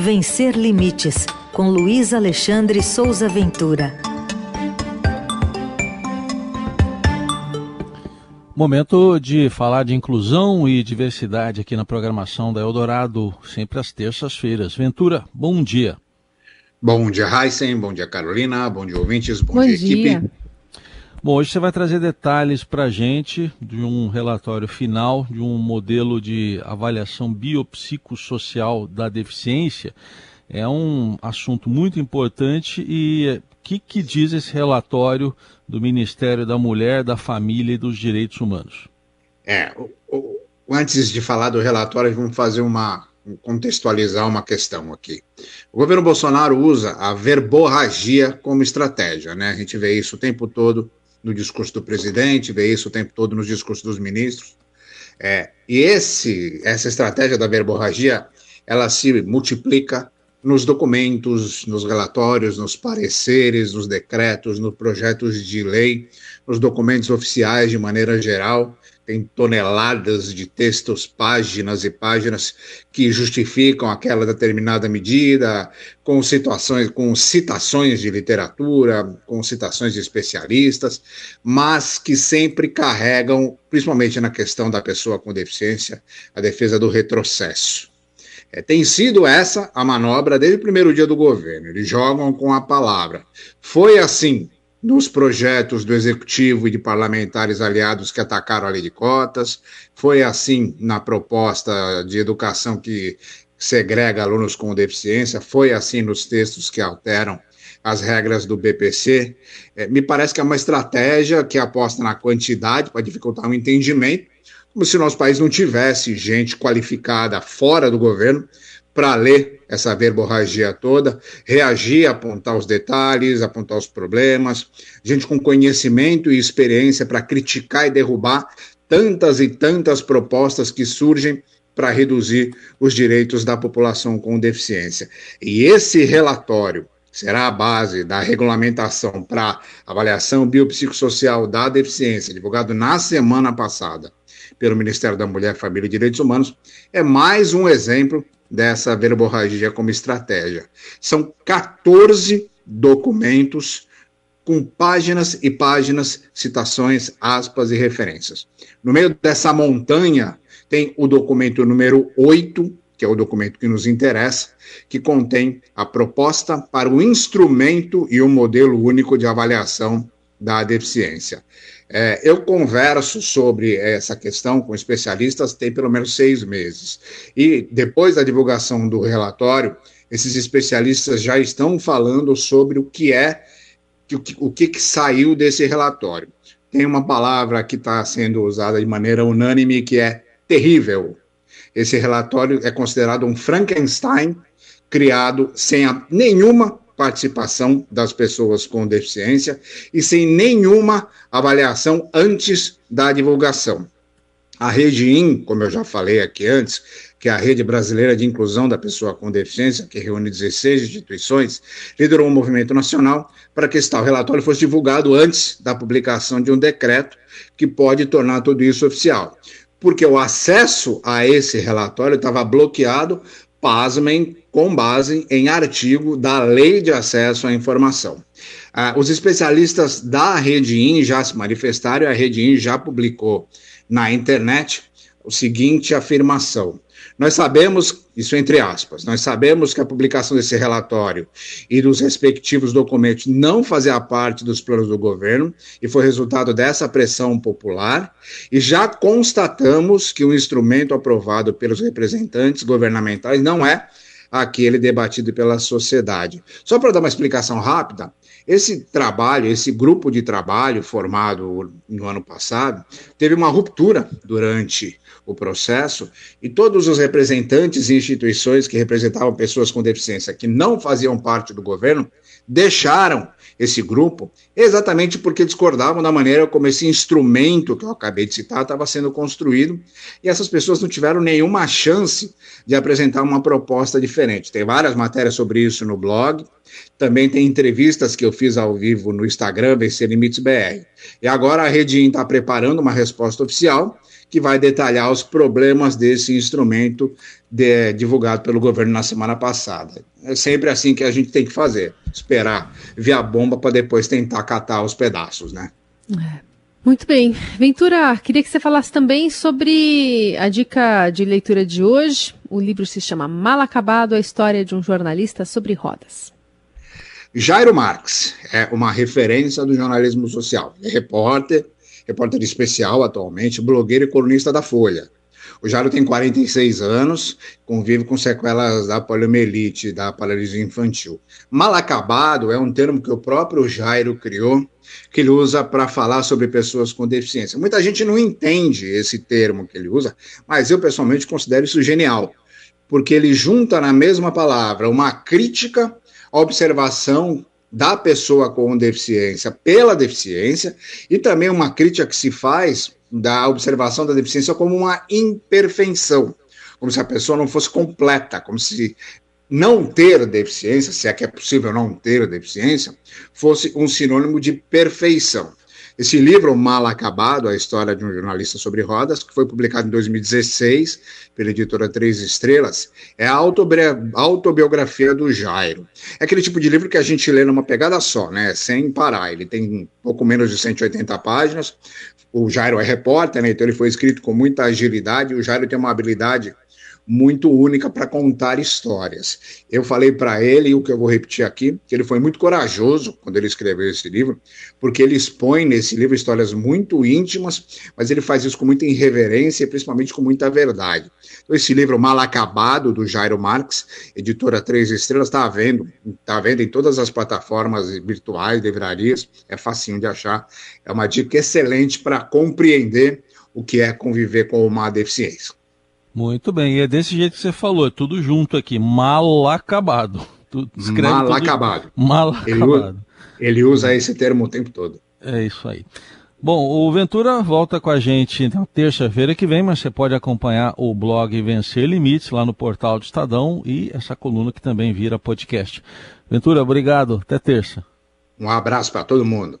Vencer Limites, com Luiz Alexandre Souza Ventura. Momento de falar de inclusão e diversidade aqui na programação da Eldorado, sempre às terças-feiras. Ventura, bom dia. Bom dia, Heisen. Bom dia, Carolina. Bom dia, ouvintes. Bom, bom dia, dia, equipe. Bom, hoje você vai trazer detalhes para a gente de um relatório final, de um modelo de avaliação biopsicossocial da deficiência. É um assunto muito importante e o que, que diz esse relatório do Ministério da Mulher, da Família e dos Direitos Humanos? É, o, o, antes de falar do relatório, vamos fazer uma contextualizar uma questão aqui. O governo Bolsonaro usa a verborragia como estratégia, né? A gente vê isso o tempo todo no discurso do presidente, vê isso o tempo todo nos discursos dos ministros. É, e esse, essa estratégia da verborragia, ela se multiplica nos documentos, nos relatórios, nos pareceres, nos decretos, nos projetos de lei, nos documentos oficiais de maneira geral tem toneladas de textos, páginas e páginas que justificam aquela determinada medida, com situações, com citações de literatura, com citações de especialistas, mas que sempre carregam, principalmente na questão da pessoa com deficiência, a defesa do retrocesso. É, tem sido essa a manobra desde o primeiro dia do governo. Eles jogam com a palavra. Foi assim nos projetos do executivo e de parlamentares aliados que atacaram a lei de cotas. Foi assim na proposta de educação que segrega alunos com deficiência. Foi assim nos textos que alteram as regras do BPC. É, me parece que é uma estratégia que aposta na quantidade para dificultar o entendimento, como se nosso país não tivesse gente qualificada fora do governo para ler essa verborragia toda, reagir, apontar os detalhes, apontar os problemas, gente com conhecimento e experiência para criticar e derrubar tantas e tantas propostas que surgem para reduzir os direitos da população com deficiência. E esse relatório será a base da regulamentação para avaliação biopsicossocial da deficiência, divulgado na semana passada pelo Ministério da Mulher, Família e Direitos Humanos, é mais um exemplo dessa verborragia como estratégia. São 14 documentos com páginas e páginas, citações, aspas e referências. No meio dessa montanha tem o documento número 8, que é o documento que nos interessa, que contém a proposta para o instrumento e o modelo único de avaliação da deficiência. É, eu converso sobre essa questão com especialistas tem pelo menos seis meses. E depois da divulgação do relatório, esses especialistas já estão falando sobre o que é, o que, o que, que saiu desse relatório. Tem uma palavra que está sendo usada de maneira unânime que é terrível. Esse relatório é considerado um Frankenstein criado sem nenhuma participação das pessoas com deficiência e sem nenhuma avaliação antes da divulgação. A Rede IN, como eu já falei aqui antes, que é a Rede Brasileira de Inclusão da Pessoa com Deficiência, que reúne 16 instituições, liderou um movimento nacional para que esse tal relatório fosse divulgado antes da publicação de um decreto que pode tornar tudo isso oficial. Porque o acesso a esse relatório estava bloqueado pasmem, com base em artigo da Lei de Acesso à Informação. Ah, os especialistas da Rede In já se manifestaram e a Rede In já publicou na internet o seguinte afirmação: nós sabemos, isso entre aspas, nós sabemos que a publicação desse relatório e dos respectivos documentos não fazia parte dos planos do governo e foi resultado dessa pressão popular, e já constatamos que o instrumento aprovado pelos representantes governamentais não é aquele debatido pela sociedade. Só para dar uma explicação rápida, esse trabalho, esse grupo de trabalho formado no ano passado, teve uma ruptura durante o processo e todos os representantes e instituições que representavam pessoas com deficiência que não faziam parte do governo deixaram esse grupo exatamente porque discordavam da maneira como esse instrumento que eu acabei de citar estava sendo construído e essas pessoas não tiveram nenhuma chance de apresentar uma proposta diferente. Tem várias matérias sobre isso no blog, também tem entrevistas que eu fiz ao vivo no Instagram, Vencer Limites BR. E agora a Redin está preparando uma resposta oficial que vai detalhar os problemas desse instrumento de, divulgado pelo governo na semana passada. É sempre assim que a gente tem que fazer: esperar ver a bomba para depois tentar catar os pedaços, né? É. Muito bem. Ventura, queria que você falasse também sobre a dica de leitura de hoje. O livro se chama Mal Acabado, a história de um jornalista sobre rodas. Jairo Marx é uma referência do jornalismo social. é repórter, repórter especial atualmente, blogueiro e colunista da Folha. O Jairo tem 46 anos, convive com sequelas da poliomielite, da paralisia infantil. Mal acabado é um termo que o próprio Jairo criou, que ele usa para falar sobre pessoas com deficiência. Muita gente não entende esse termo que ele usa, mas eu pessoalmente considero isso genial, porque ele junta na mesma palavra uma crítica, observação da pessoa com deficiência pela deficiência e também uma crítica que se faz da observação da deficiência como uma imperfeição, como se a pessoa não fosse completa, como se não ter deficiência, se é que é possível não ter deficiência, fosse um sinônimo de perfeição. Esse livro, Mal Acabado, a história de um jornalista sobre rodas, que foi publicado em 2016 pela editora Três Estrelas, é a autobiografia do Jairo. É aquele tipo de livro que a gente lê numa pegada só, né, sem parar. Ele tem pouco menos de 180 páginas. O Jairo é repórter, né, então ele foi escrito com muita agilidade. O Jairo tem uma habilidade muito única para contar histórias. Eu falei para ele, o que eu vou repetir aqui, que ele foi muito corajoso quando ele escreveu esse livro, porque ele expõe nesse livro histórias muito íntimas, mas ele faz isso com muita irreverência e principalmente com muita verdade. Então, esse livro Mal Acabado, do Jairo Marx, editora Três Estrelas, está vendo, está vendo em todas as plataformas virtuais, livrarias, é facinho de achar. É uma dica excelente para compreender o que é conviver com uma deficiência. Muito bem, e é desse jeito que você falou, é tudo junto aqui, mal acabado. mal tudo... acabado. Mal ele acabado. Usa, ele usa esse termo o tempo todo. É isso aí. Bom, o Ventura volta com a gente na terça-feira que vem, mas você pode acompanhar o blog Vencer Limites lá no portal do Estadão e essa coluna que também vira podcast. Ventura, obrigado. Até terça. Um abraço para todo mundo.